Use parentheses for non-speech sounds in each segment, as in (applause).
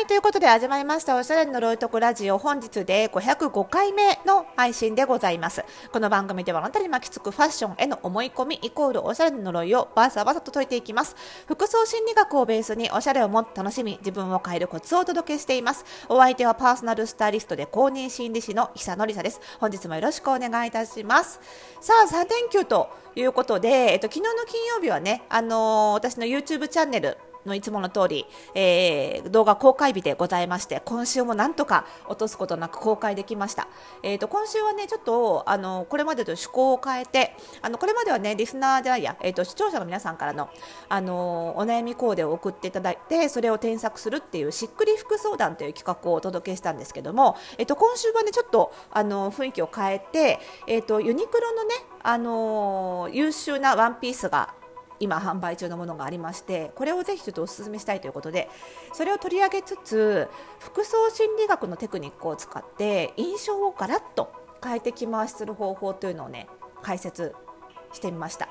い、ということで始まりましたおしゃれの呪いとくラジオ本日で505回目の配信でございます。この番組ではあなたに巻きつくファッションへの思い込みイコールおしゃれの呪いをバサバサと解いていきます。服装心理学をベースにおしゃれをもっと楽しみ、自分を変えるコツをお届けしています。お相手はパーソナルスタイリストで公認心理師の久野里沙です。本日もよろしくお願いいたします。さあ、3連休ということで、えっと、昨日の金曜日はね、あのー私の YouTube チャンネル、のいつもの通り、えー動画公開日でございまして今週もなんとか落とすことなく公開できました、えー、と今週はねちょっとあのこれまでと趣向を変えてあのこれまではねリスナーじゃないや、えー、と視聴者の皆さんからのあのお悩みコーデを送っていただいてそれを添削するっていうしっくり服相談という企画をお届けしたんですけども、えー、と今週はねちょっとあの雰囲気を変えて、えー、とユニクロのねあの優秀なワンピースが今販売中のものがありましてこれをぜひちょっとお勧めしたいということでそれを取り上げつつ服装心理学のテクニックを使って印象をガラッと変えて着回しする方法というのをね解説してみました。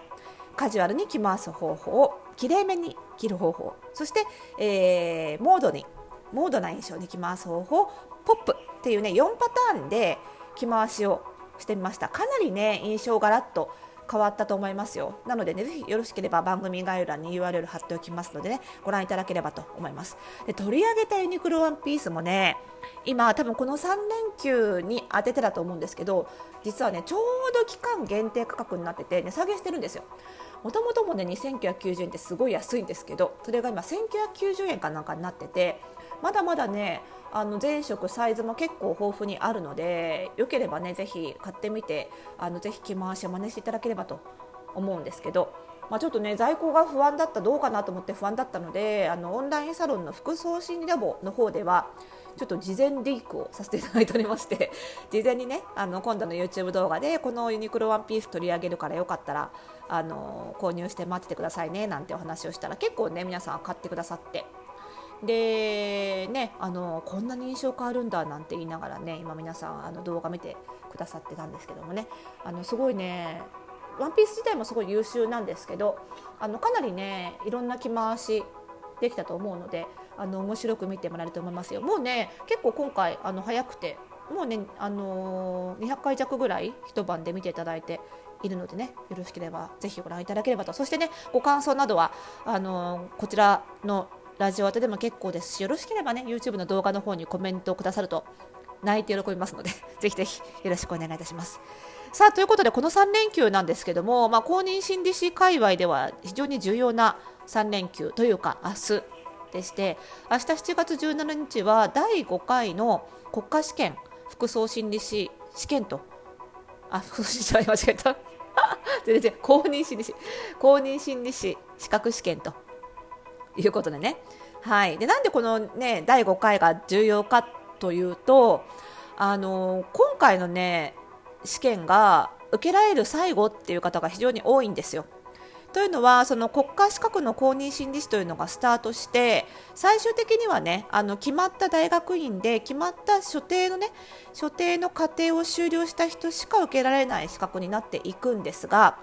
カジュアルに着回す方法きれいめに着る方法そして、えーモードにモードな印象に着回す方法ポップっていうね4パターンで着回しをしてみました。かなりね印象ガラッと変わったと思いますよ。なのでねぜひよろしければ番組概要欄に URL 貼っておきますのでねご覧いただければと思います。で取り上げたユニクロワンピースもね今多分この3連休に当ててだと思うんですけど実はねちょうど期間限定価格になってて値下げしてるんですよ。もともともね2990円ってすごい安いんですけどそれが今1990円かなんかになっててまだまだねあの全色サイズも結構豊富にあるのでよければねぜひ買ってみてあのぜひ着回しを真似していただければと思うんですけど、まあ、ちょっとね在庫が不安だったどうかなと思って不安だったのであのオンラインサロンの服装心理ラボの方ではちょっと事前リークをさせていただいておりまして (laughs) 事前にねあの今度の YouTube 動画でこのユニクロワンピース取り上げるからよかったらあの購入して待っててくださいねなんてお話をしたら結構ね皆さん買ってくださってでねあのこんなに印象変わるんだなんて言いながらね今皆さんあの動画見てくださってたんですけどもね。あのすごいねワンピース自体もすごい優秀なんですけどあのかなりねいろんな着回しできたと思うのであの面白く見てもらえると思いますよ。もうね結構今回あの早くてもうね、あのー200回弱ぐらい一晩で見ていただいているのでねよろしければぜひご覧いただければと。そしてねご感想などはあのーこちらのラジオ宛てでも結構ですしよろしければね YouTube の動画の方にコメントをくださると泣いて喜びますので (laughs) ぜひぜひよろしくお願いいたします。さあということでこの3連休なんですけども、まあ、公認心理師界隈では非常に重要な3連休というか明日でして明日7月17日は第5回の国家試験服装心理師試験とあ服装心理師は間違えた (laughs) 全然公認心理師公認心理師資格試験ということでね。はい、でなんでこの、ね、第5回が重要かというとあの今回の、ね、試験が受けられる最後っていう方が非常に多いんですよ。というのはその国家資格の公認心理師というのがスタートして最終的にはねあの決まった大学院で決まった所定のね所定の過程を修了した人しか受けられない資格になっていくんですが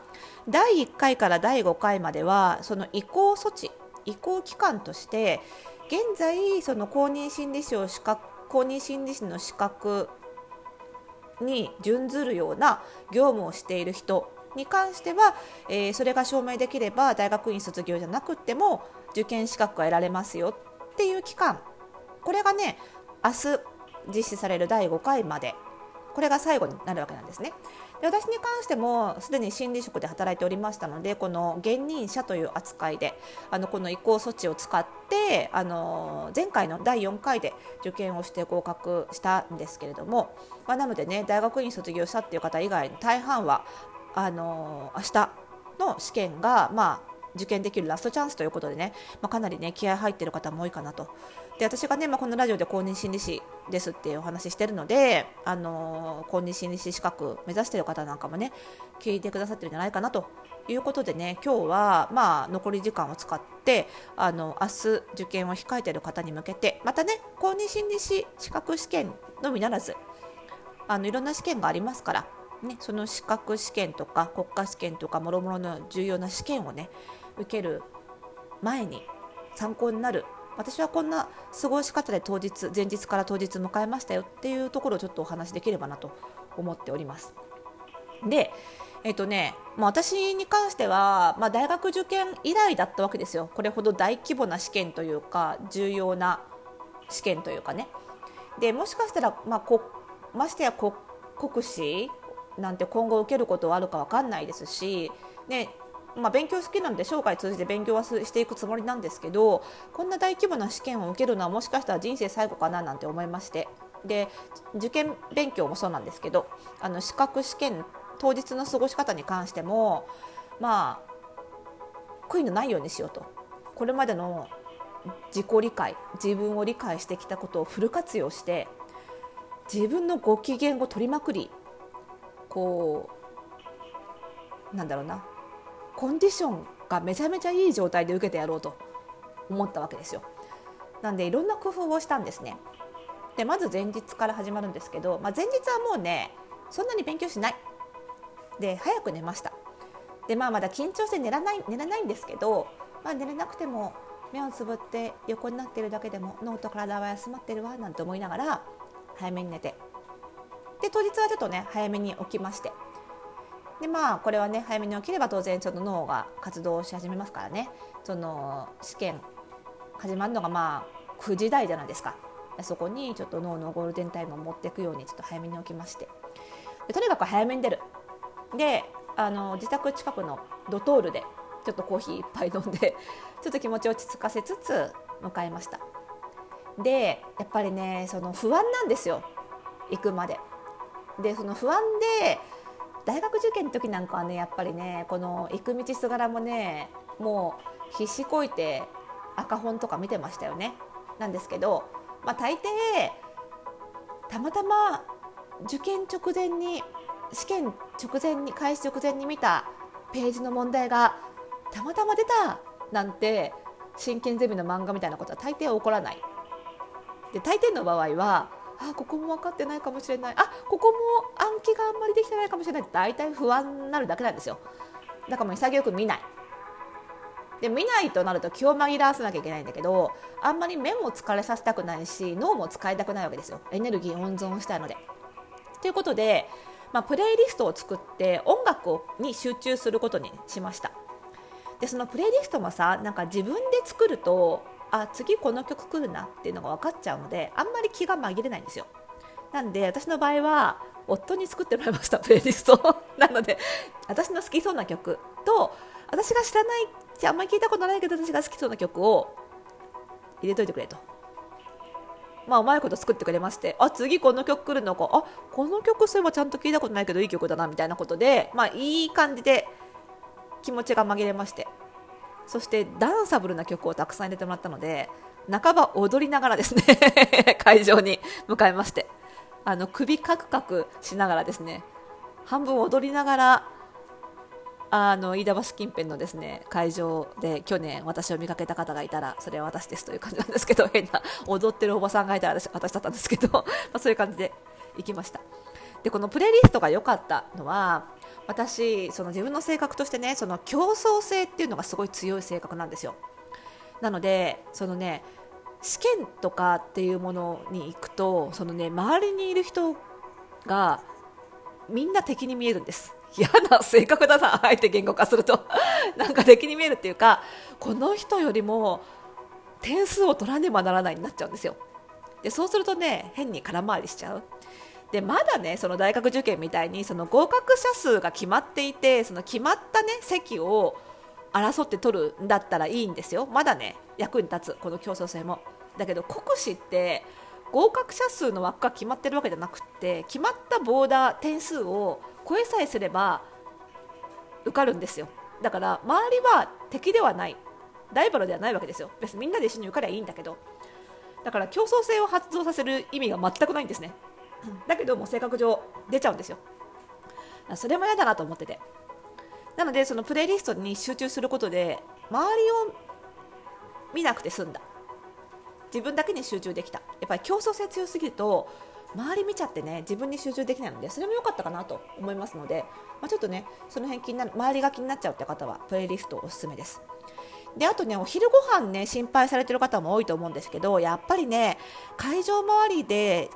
第1回から第5回まではその移行措置移行期間として現在その公認心理師を資格公認心理師の資格に準ずるような業務をしている人に関しては、えーそれが証明できれば大学院卒業じゃなくても受験資格が得られますよっていう期間これがね明日実施される第5回までこれが最後になるわけなんですね。で私に関してもすでに心理職で働いておりましたのでこの現任者という扱いであのこの移行措置を使ってあの前回の第4回で受験をして合格したんですけれども、まあ、なのでね大学院卒業したっていう方以外の大半はあの明日の試験が、まあ、受験できるラストチャンスということでね、まあ、かなりね気合入ってる方も多いかなと。で私がね、まあ、このラジオで公認心理師ですっていうお話ししてるので、あのー公認心理師資格目指してる方なんかもね聞いてくださってるんじゃないかなということでね今日は、まあ、残り時間を使ってあの明日受験を控えている方に向けてまたね公認心理師資格試験のみならずあのいろんな試験がありますから、ね、その資格試験とか国家試験とかもろもろの重要な試験をね受ける前に参考になる。私はこんな過ごし方で当日前日から当日迎えましたよっていうところをちょっとお話しできればなと思っております。でえっとね、まあ、私に関しては、まあ、大学受験以来だったわけですよ、これほど大規模な試験というか、重要な試験というかね、でもしかしたら、まあ、こましてや国国試なんて今後受けることはあるか分かんないですし、ねまあ、勉強好きなので生涯通じて勉強はしていくつもりなんですけどこんな大規模な試験を受けるのはもしかしたら人生最後かななんて思いまして。で受験勉強もそうなんですけどあの資格試験当日の過ごし方に関してもまあ悔いのないようにしようと。これまでの自己理解自分を理解してきたことをフル活用して自分のご機嫌を取りまくりこうなんだろうな。コンディションがめちゃめちゃいい状態で受けてやろうと思ったわけですよ。なんでいろんな工夫をしたんですね。でまず前日から始まるんですけど、まあ、前日はもうねそんなに勉強しないで早く寝ましたでまあまだ緊張して寝らない寝れないんですけど、まあ、寝れなくても目をつぶって横になってるだけでも脳と体は休まってるわなんて思いながら早めに寝てで当日はちょっとね早めに起きましてでまあこれはね早めに起きれば当然ちょっと脳が活動し始めますからね。その試験始まるのがまあ9時台じゃないですか。そこにちょっと脳のゴールデンタイムを持っていくようにちょっと早めに起きまして。とにかく早めに出る。であの自宅近くのドトールでちょっとコーヒーいっぱい飲んで (laughs) ちょっと気持ちを落ち着かせつつ迎えました。でやっぱりねその不安なんですよ。行くまで。でその不安で大学受験の時なんかはねやっぱりねこの行く道すがらもねもう必死こいて赤本とか見てましたよね。なんですけど、まあ、大抵たまたま受験直前に試験直前に開始直前に見たページの問題がたまたま出たなんて真剣ゼミの漫画みたいなことは大抵起こらない。で大抵の場合はあここも分かってないかもしれない。あここも暗記があんまりできてないかもしれない。って大体不安になるだけなんですよ。だからもう潔く見ない。で見ないとなると気を紛らわせなきゃいけないんだけどあんまり目も疲れさせたくないし脳も使いたくないわけですよ。エネルギー温存したいので。ということでまあ、プレイリストを作って音楽に集中することにしました。でそのプレイリストもさなんか自分で作るとあ次この曲来るなっていうのが分かっちゃうのであんまり気が紛れないんですよ。なんで私の場合は夫に作ってもらいましたプレイリスト。(laughs) なので私の好きそうな曲と私が知らないじゃあんまり聞いたことないけど私が好きそうな曲を入れといてくれと。まあ、うまいこと作ってくれましてあ次この曲来るのか。あこの曲そういえばちゃんと聞いたことないけどいい曲だなみたいなことで、まあ、いい感じで気持ちが紛れまして。そしてダンサブルな曲をたくさん入れてもらったので半ば踊りながらですね (laughs) 会場に向かいましてあの首カクカクしながらですね半分踊りながらあの飯田橋近辺のですね会場で去年私を見かけた方がいたらそれは私ですという感じなんですけど (laughs) 変な踊ってるおばさんがいたら私私だったんですけど、(laughs) ま、そういう感じで行きました。でこのプレイリストが良かったのは私その自分の性格としてねその競争性っていうのがすごい強い性格なんですよ。なのでそのね試験とかっていうものに行くとそのね周りにいる人がみんな敵に見えるんです。嫌な性格だなあえて言語化すると。(laughs) なんか敵に見えるっていうかこの人よりも点数を取らねばならないになっちゃうんですよ。でそうするとね変に空回りしちゃう。でまだねその大学受験みたいにその合格者数が決まっていてその決まったね席を争って取るんだったらいいんですよ。まだね役に立つこの競争性も。だけど国試って合格者数の枠が決まってるわけじゃなくて決まったボーダー点数を超えさえすれば受かるんですよ。だから周りは敵ではない。ライバルではないわけですよ。別にみんなで一緒に受かりゃいいんだけど。だから競争性を発動させる意味が全くないんですね。だけども性格上出ちゃうんですよ。それも嫌だなと思ってて。なのでそのプレイリストに集中することで周りを見なくて済んだ。自分だけに集中できた。やっぱり競争性強すぎると周り見ちゃってね自分に集中できないのでそれも良かったかなと思いますので、まあ、ちょっとねその辺気になる周りが気になっちゃうって方はプレイリストおすすめです。であとねお昼ご飯ね心配されてる方も多いと思うんですけどやっぱりね会場周りで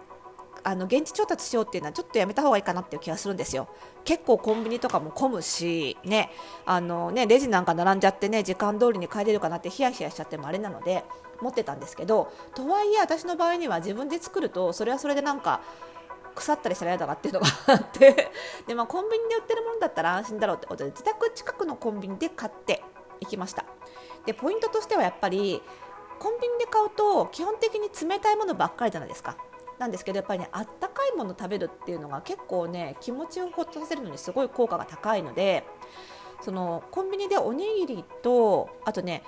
あの現地調達しようっていうのはちょっとやめた方がいいかなっていう気がするんですよ。結構コンビニとかも混むし、ね、あのね、レジなんか並んじゃってね、時間通りに帰れるかなってヒヤヒヤしちゃってもあれなので、持ってたんですけど、とはいえ私の場合には自分で作ると、それはそれでなんか、腐ったりしたら嫌だなっていうのがあって。(laughs) で、まあ、コンビニで売ってるものだったら安心だろうってことで自宅近くのコンビニで買っていきました。でポイントとしてはやっぱりコンビニで買うと基本的に冷たいものばっかりじゃないですか。なんですけどやっぱりねあったかいもの食べるっていうのが結構ね気持ちをほっとさせるのにすごい効果が高いのでそのコンビニでおにぎりとあとね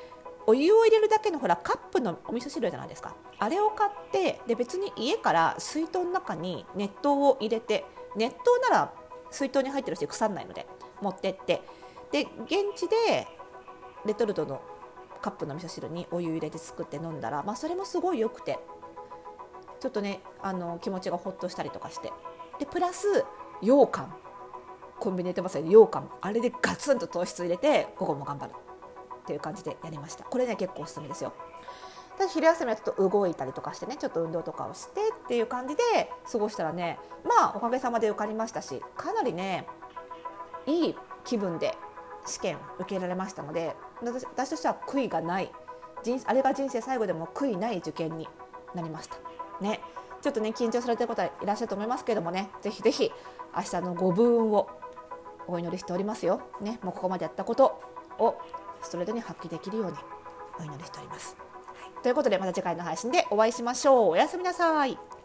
お湯を入れるだけのほらカップのお味噌汁じゃないですか。あれを買ってで別に家から水筒の中に熱湯を入れて熱湯なら水筒に入ってるし腐らないので持ってって。で現地でレトルトのカップの味噌汁にお湯入れて作って飲んだら、まあ、それもすごい良くて。ちょっとねあの気持ちがほっとしたりとかして。でプラス羊羹。コンビニで売ってますよね。羊羹。あれでガツンと糖質入れて午後も頑張る。っていう感じでやりました。これね結構おすすめですよ。ただ昼休みはちょっと動いたりとかしてねちょっと運動とかをしてっていう感じで過ごしたらねまあおかげさまで受かりましたしかなりねいい気分で試験受けられましたので私としては悔いがない。あれが人生最後でも悔いない受験になりました。ねちょっとね緊張されてる方いらっしゃると思いますけどもねぜひぜひ明日のご分をお祈りしておりますよ、ね、もうここまでやったことをストレートに発揮できるようにお祈りしております。はい、ということでまた次回の配信でお会いしましょう。おやすみなさい。